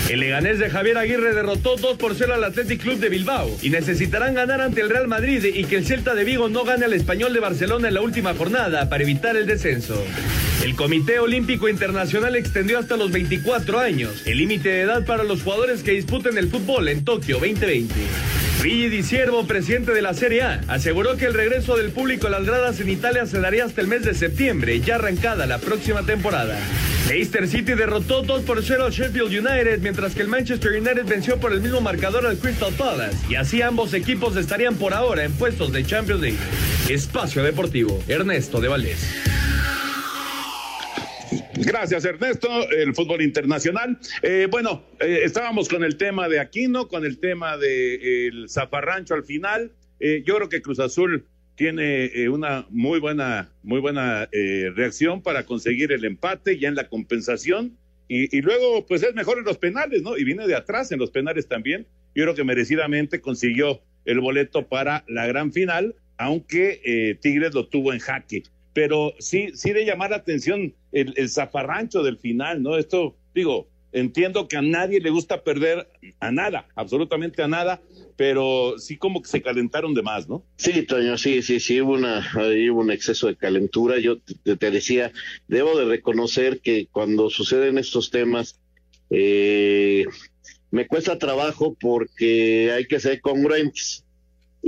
El Leganés de Javier Aguirre derrotó 2 por 0 al Athletic Club de Bilbao y necesitarán ganar ante el Real Madrid y que el Celta de Vigo no gane al Español de Barcelona en la última jornada para evitar el descenso. El Comité Olímpico Internacional extendió hasta los 24 años el límite de edad para los jugadores que disputen el fútbol en Tokio 2020. Luigi Di Siervo, presidente de la Serie A, aseguró que el regreso del público a las gradas en Italia se daría hasta el mes de septiembre, ya arrancada la próxima temporada. Leicester City derrotó 2 por 0 al Sheffield United, mientras que el Manchester United venció por el mismo marcador al Crystal Palace, y así ambos equipos estarían por ahora en puestos de Champions League. Espacio Deportivo, Ernesto de Valdés. Gracias, Ernesto. El fútbol internacional. Eh, bueno, eh, estábamos con el tema de Aquino, con el tema de, zafarrancho al final. Eh, yo creo que Cruz Azul tiene una muy buena, muy buena reacción para conseguir el empate ya en la compensación. Y, y, luego, pues es mejor en los penales, ¿no? Y viene de atrás en los penales también. Yo creo que merecidamente consiguió el boleto para la gran final, aunque Tigres lo tuvo en jaque pero sí, sí de llamar la atención el, zafarrancho del final, ¿no? Esto, digo, entiendo que a nadie le gusta perder a nada, absolutamente a nada, pero sí como que se calentaron de más, ¿no? Sí, Toño, sí, sí, sí, hubo, una, hubo un exceso de calentura. Yo te, decía, debo de reconocer que cuando suceden estos temas, eh, me cuesta trabajo porque hay que ser congruentes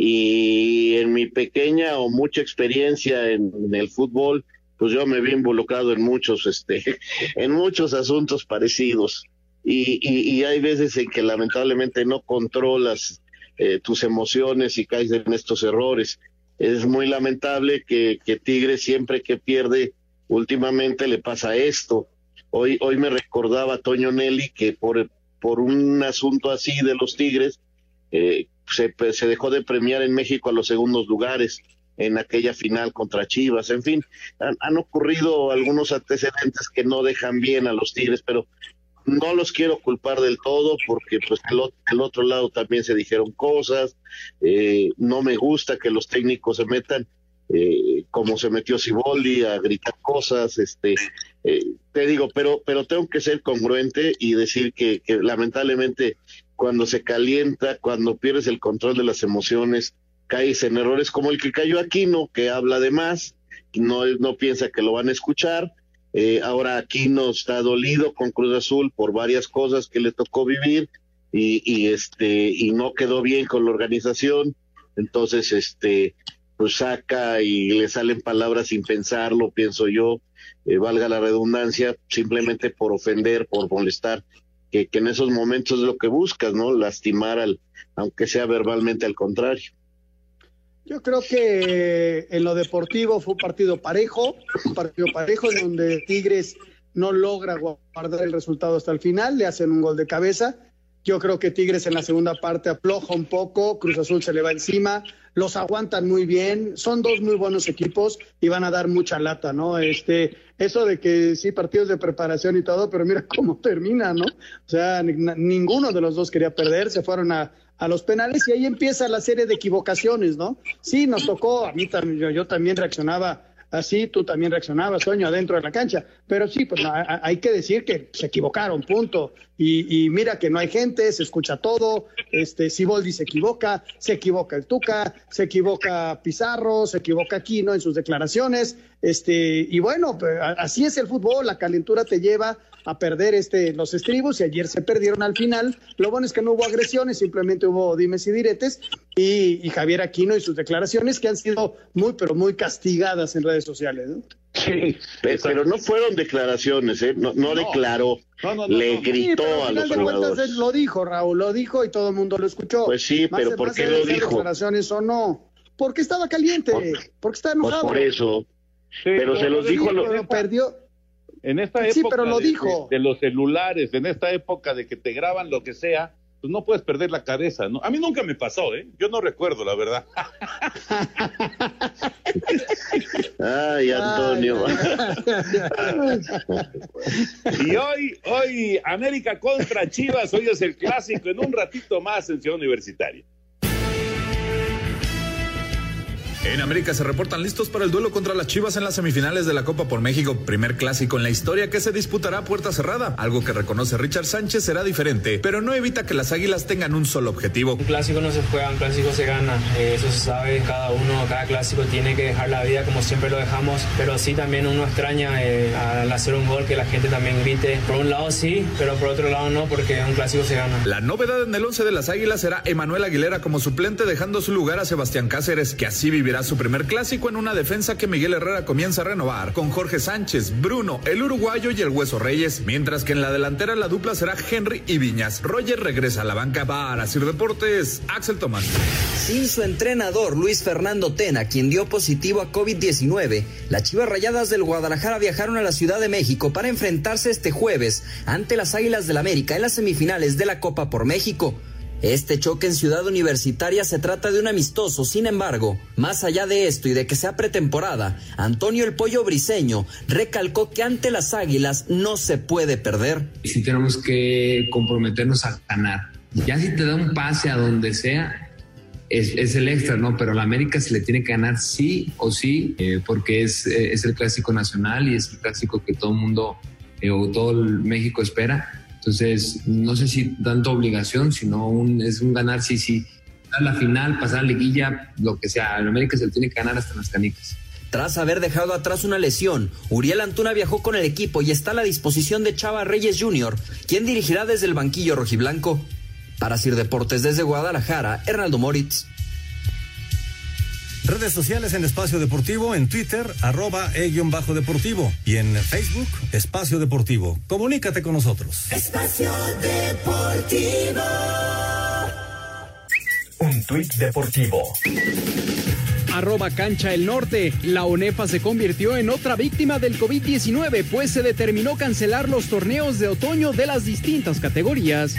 y en mi pequeña o mucha experiencia en, el fútbol, pues yo me vi involucrado en muchos, este, en muchos asuntos parecidos. Y, y, hay veces en que lamentablemente no controlas eh, tus emociones y caes en estos errores. Es muy lamentable que, que Tigre siempre que pierde, últimamente le pasa esto. Hoy, hoy me recordaba Toño Nelly que por, por un asunto así de los Tigres, eh, se, se, dejó de premiar en México a los segundos lugares. en aquella final contra Chivas, en fin, han, ocurrido algunos antecedentes que no dejan bien a los Tigres, pero no los quiero culpar del todo porque pues del, otro lado también se dijeron cosas, eh, no me gusta que los técnicos se metan eh, como se metió Siboldi a gritar cosas, este, eh, te digo, pero, pero tengo que ser congruente y decir que lamentablemente cuando se calienta, cuando pierdes el control de las emociones, caes en errores como el que cayó Aquino, que habla de más, no, no piensa que lo van a escuchar. Eh, ahora Aquino está dolido con Cruz Azul por varias cosas que le tocó vivir y, este y no quedó bien con la organización. Entonces, este, pues saca y le salen palabras sin pensarlo, pienso yo, eh, valga la redundancia, simplemente por ofender, por molestar, que, que en esos momentos es lo que buscas, ¿no? Lastimar al, aunque sea verbalmente al contrario. Yo creo que en lo deportivo fue un partido parejo, un partido parejo en donde Tigres no logra guardar el resultado hasta el final, le hacen un gol de cabeza. Yo creo que Tigres en la segunda parte afloja un poco, Cruz Azul se le va encima, los aguantan muy bien, son dos muy buenos equipos y van a dar mucha lata, ¿no? Este, eso de que sí, partidos de preparación y todo, pero mira cómo termina, ¿no? O sea, ninguno de los dos quería perder, se fueron a, a los penales y ahí empieza la serie de equivocaciones, ¿no? Sí, nos tocó, a mí también, yo también reaccionaba así tú también reaccionabas, Toño, adentro de la cancha. Pero sí, pues hay que decir que se equivocaron, punto. Y, mira que no hay gente, se escucha todo, este, Siboldi se equivoca, se equivoca el Tuca, se equivoca Pizarro, se equivoca Aquino en sus declaraciones, este, y bueno, pues, así es el fútbol, la calentura te lleva a perder este, los estribos y ayer se perdieron al final. Lo bueno es que no hubo agresiones, simplemente hubo dimes y diretes y, Javier Aquino y sus declaraciones que han sido muy, pero muy castigadas en redes sociales. ¿no? Sí, pero no fueron declaraciones, ¿eh? no, no, declaró, le gritó a los jugadores. lo dijo, Raúl, lo dijo y todo el mundo lo escuchó. Pues sí, pero ¿por qué lo dijo? declaraciones o no? Porque estaba caliente, porque estaba pues enojado. por eso. pero se los dijo, lo... perdió en esta época de, los celulares, en esta época de que te graban lo que sea, pues no puedes perder la cabeza, ¿no? A mí nunca me pasó, ¿eh? Yo no recuerdo, la verdad. Ay, Antonio. y hoy, hoy, América contra Chivas, hoy es el clásico, en un ratito más en Ciudad Universitaria. En América se reportan listos para el duelo contra las Chivas en las semifinales de la Copa por México, primer clásico en la historia que se disputará a puerta cerrada. Algo que reconoce Richard Sánchez será diferente, pero no evita que las Águilas tengan un solo objetivo. Un clásico no se juega, un clásico se gana. Eh, eso se sabe, cada uno, cada clásico tiene que dejar la vida como siempre lo dejamos, pero sí también uno extraña eh, al hacer un gol que la gente también grite. Por un lado sí, pero por otro lado no, porque un clásico se gana. La novedad en el 11 de las Águilas será Emanuel Aguilera como suplente, dejando su lugar a Sebastián Cáceres, que así su primer clásico en una defensa que Miguel Herrera comienza a renovar con Jorge Sánchez, Bruno, el uruguayo y el Hueso Reyes, mientras que en la delantera la dupla será Henry y Viñas. Roger regresa a la banca para Sir Deportes, Axel Tomás. Sin su entrenador Luis Fernando Tena, quien dio positivo a COVID-19, las Chivas Rayadas del Guadalajara viajaron a la Ciudad de México para enfrentarse este jueves ante las Águilas del América en las semifinales de la Copa por México. Este choque en Ciudad Universitaria se trata de un amistoso, sin embargo, más allá de esto y de que sea pretemporada, Antonio el Pollo Briseño recalcó que ante las Águilas no se puede perder. Si tenemos que comprometernos a ganar. Ya si te da un pase a donde sea, es, el extra, ¿no? Pero a la América se le tiene que ganar sí o sí, eh, porque es, eh, es, el clásico nacional y es el clásico que todo el mundo eh, o todo el México espera entonces, no sé si tanto obligación, sino un, es un ganar, sí, sí, a la final, pasar la liguilla, lo que sea. En América se lo tiene que ganar hasta las canicas. Tras haber dejado atrás una lesión, Uriel Antuna viajó con el equipo y está a la disposición de Chava Reyes Jr., quien dirigirá desde el banquillo rojiblanco. Para Sir Deportes desde Guadalajara, Hernaldo Moritz. Redes sociales en Espacio Deportivo, en Twitter, arroba e-bajo deportivo y en Facebook, Espacio Deportivo. Comunícate con nosotros. Espacio Deportivo. Un tuit deportivo. Arroba Cancha el Norte. La ONEFA se convirtió en otra víctima del COVID-19, pues se determinó cancelar los torneos de otoño de las distintas categorías.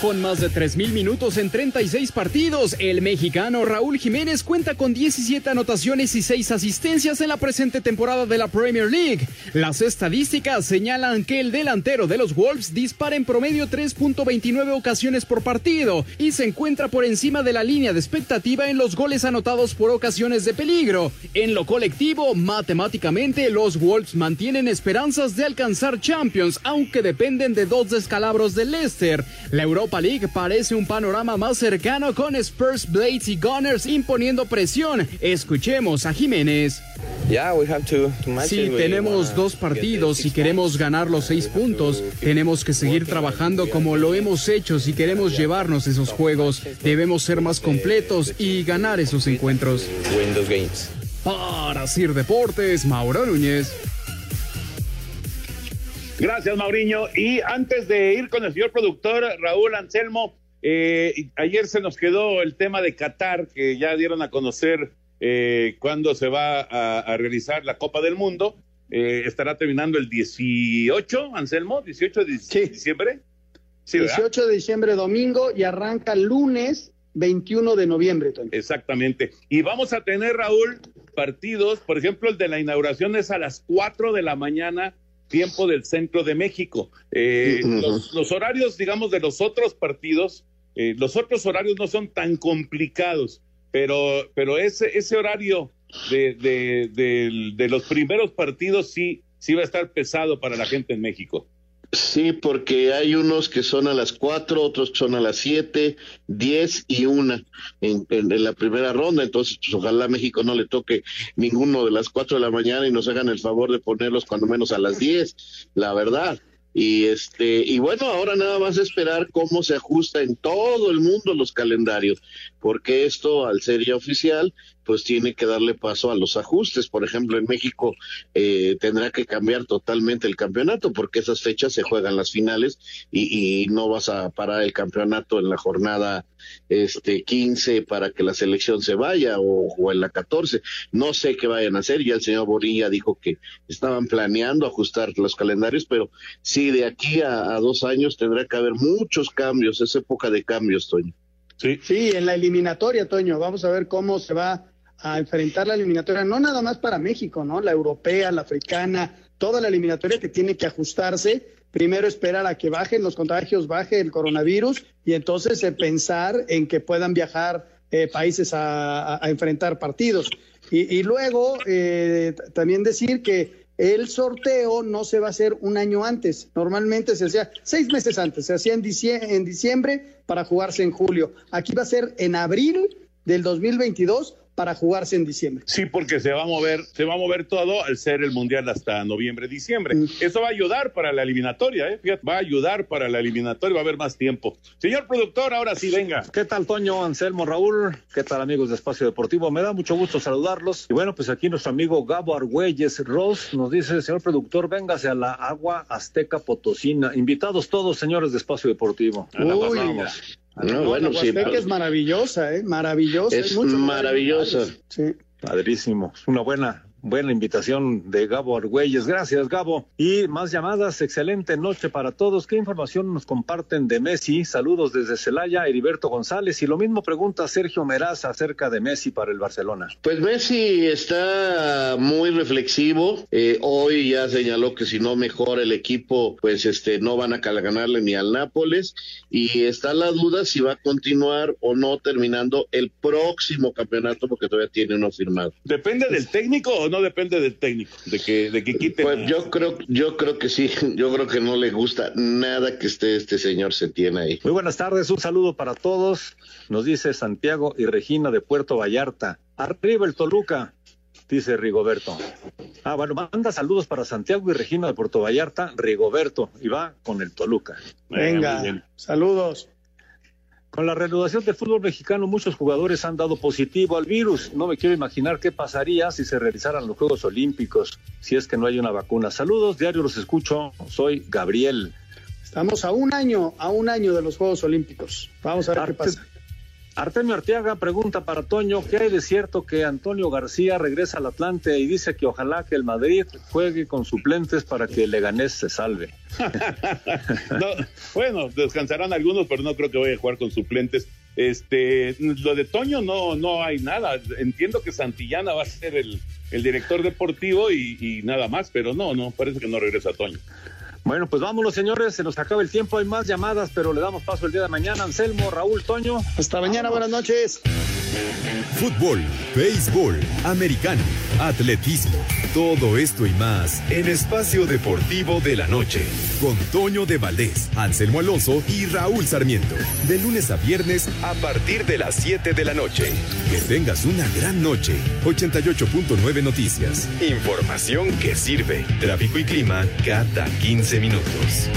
Con más de 3.000 minutos en 36 partidos, el mexicano Raúl Jiménez cuenta con 17 anotaciones y 6 asistencias en la presente temporada de la Premier League. Las estadísticas señalan que el delantero de los Wolves dispara en promedio 3.29 ocasiones por partido y se encuentra por encima de la línea de expectativa en los goles anotados por ocasiones de peligro. En lo colectivo, matemáticamente, los Wolves mantienen esperanzas de alcanzar Champions, aunque dependen de dos descalabros de Leicester. La Europa League parece un panorama más cercano con Spurs, Blades y Gunners imponiendo presión. Escuchemos a Jiménez. Sí, tenemos dos partidos y queremos ganar los seis puntos. Tenemos que seguir trabajando como lo hemos hecho si queremos llevarnos esos juegos. Debemos ser más completos y ganar esos encuentros. Para Sir Deportes, Mauro Núñez. Gracias, Mauriño. Y antes de ir con el señor productor Raúl Anselmo, eh, ayer se nos quedó el tema de Qatar, que ya dieron a conocer eh, cuándo se va a, realizar la Copa del Mundo. Eh, estará terminando el 18, Anselmo, 18 de diciembre. 18 de diciembre, domingo, y arranca lunes 21 de noviembre. Exactamente. Y vamos a tener, Raúl, partidos, por ejemplo, el de la inauguración es a las 4 de la mañana tiempo del centro de México. Eh, los, horarios, digamos, de los otros partidos, eh, los otros horarios no son tan complicados, pero, pero ese, ese horario de, de, de los primeros partidos sí, sí va a estar pesado para la gente en México. Sí, porque hay unos que son a las cuatro, otros son a las siete, diez y una en, en, la primera ronda. Entonces, pues ojalá México no le toque ninguno de las cuatro de la mañana y nos hagan el favor de ponerlos cuando menos a las diez, la verdad. Y este, y bueno, ahora nada más esperar cómo se ajusta en todo el mundo los calendarios, porque esto, al ser ya oficial, pues tiene que darle paso a los ajustes. Por ejemplo, en México eh, tendrá que cambiar totalmente el campeonato, porque esas fechas se juegan las finales y, y no vas a parar el campeonato en la jornada este 15 para que la selección se vaya o, o, en la 14. No sé qué vayan a hacer. Ya el señor Borilla dijo que estaban planeando ajustar los calendarios, pero sí, de aquí a, a dos años tendrá que haber muchos cambios. Es época de cambios, Toño. Sí. sí, en la eliminatoria, Toño. Vamos a ver cómo se va a enfrentar la eliminatoria, no nada más para México, ¿no? La europea, la africana, toda la eliminatoria que tiene que ajustarse primero esperar a que bajen los contagios, baje el coronavirus y entonces eh, pensar en que puedan viajar eh, países a, enfrentar partidos. Y, luego eh, también decir que el sorteo no se va a hacer un año antes, normalmente se hacía seis meses antes, se hacía en en diciembre para jugarse en julio. Aquí va a ser en abril del 2022 para jugarse en diciembre. Sí, porque se va a mover, se va a mover todo al ser el mundial hasta noviembre, diciembre. Mm. Eso va a ayudar para la eliminatoria, ¿eh? Fíjate, va a ayudar para la eliminatoria, va a haber más tiempo. Señor productor, ahora sí, venga. ¿Qué tal, Toño, Anselmo, Raúl? ¿Qué tal, amigos de Espacio Deportivo? Me da mucho gusto saludarlos. Y bueno, pues aquí nuestro amigo Gabo Argüelles Ross nos dice, señor productor, véngase a la agua azteca potosina. Invitados todos, señores de Espacio Deportivo. Uy, no, bueno, la sí, es maravillosa, ¿eh? Maravillosa. Es, maravillosa. Sí. Padrísimo. Una buena Buena invitación de Gabo Argüelles. Gracias, Gabo. Y más llamadas. Excelente noche para todos. ¿Qué información nos comparten de Messi? Saludos desde Celaya, Heriberto González. Y lo mismo pregunta Sergio Meraz acerca de Messi para el Barcelona. Pues Messi está muy reflexivo. Eh, hoy ya señaló que si no mejora el equipo, pues este no van a ganarle ni al Nápoles. Y está la duda si va a continuar o no terminando el próximo campeonato, porque todavía tiene uno firmado. ¿Depende del técnico o no? No depende del técnico, de que, de que quite. Pues yo creo, yo creo que sí, yo creo que no le gusta nada que esté este señor se tiene ahí. Muy buenas tardes, un saludo para todos. Nos dice Santiago y Regina de Puerto Vallarta. Arriba el Toluca, dice Rigoberto. Ah, bueno, manda saludos para Santiago y Regina de Puerto Vallarta, Rigoberto, y va con el Toluca. Venga, saludos. Con la reanudación del fútbol mexicano, muchos jugadores han dado positivo al virus. No me quiero imaginar qué pasaría si se realizaran los Juegos Olímpicos, si es que no hay una vacuna. Saludos, diario los escucho. Soy Gabriel. Estamos a un año, a un año de los Juegos Olímpicos. Vamos a ver qué pasa. Artemio Arteaga pregunta para Toño, ¿qué hay de cierto que Antonio García regresa al Atlante y dice que ojalá que el Madrid juegue con suplentes para que el Leganés se salve? bueno, descansarán algunos, pero no creo que vaya a jugar con suplentes. Este, lo de Toño no, no hay nada. Entiendo que Santillana va a ser el, el director deportivo y, y, nada más, pero no, no, parece que no regresa Toño. Bueno, pues vámonos, señores. Se nos acaba el tiempo. Hay más llamadas, pero le damos paso el día de mañana. Anselmo, Raúl, Toño. Hasta mañana. Buenas noches. Fútbol, béisbol, americano, atletismo. Todo esto y más en Espacio Deportivo de la Noche. Con Toño de Valdés, Anselmo Alonso y Raúl Sarmiento. De lunes a viernes a partir de las 7 de la noche. Que tengas una gran noche. 88.9 Noticias. Información que sirve. Tráfico y clima cada 15 minutos.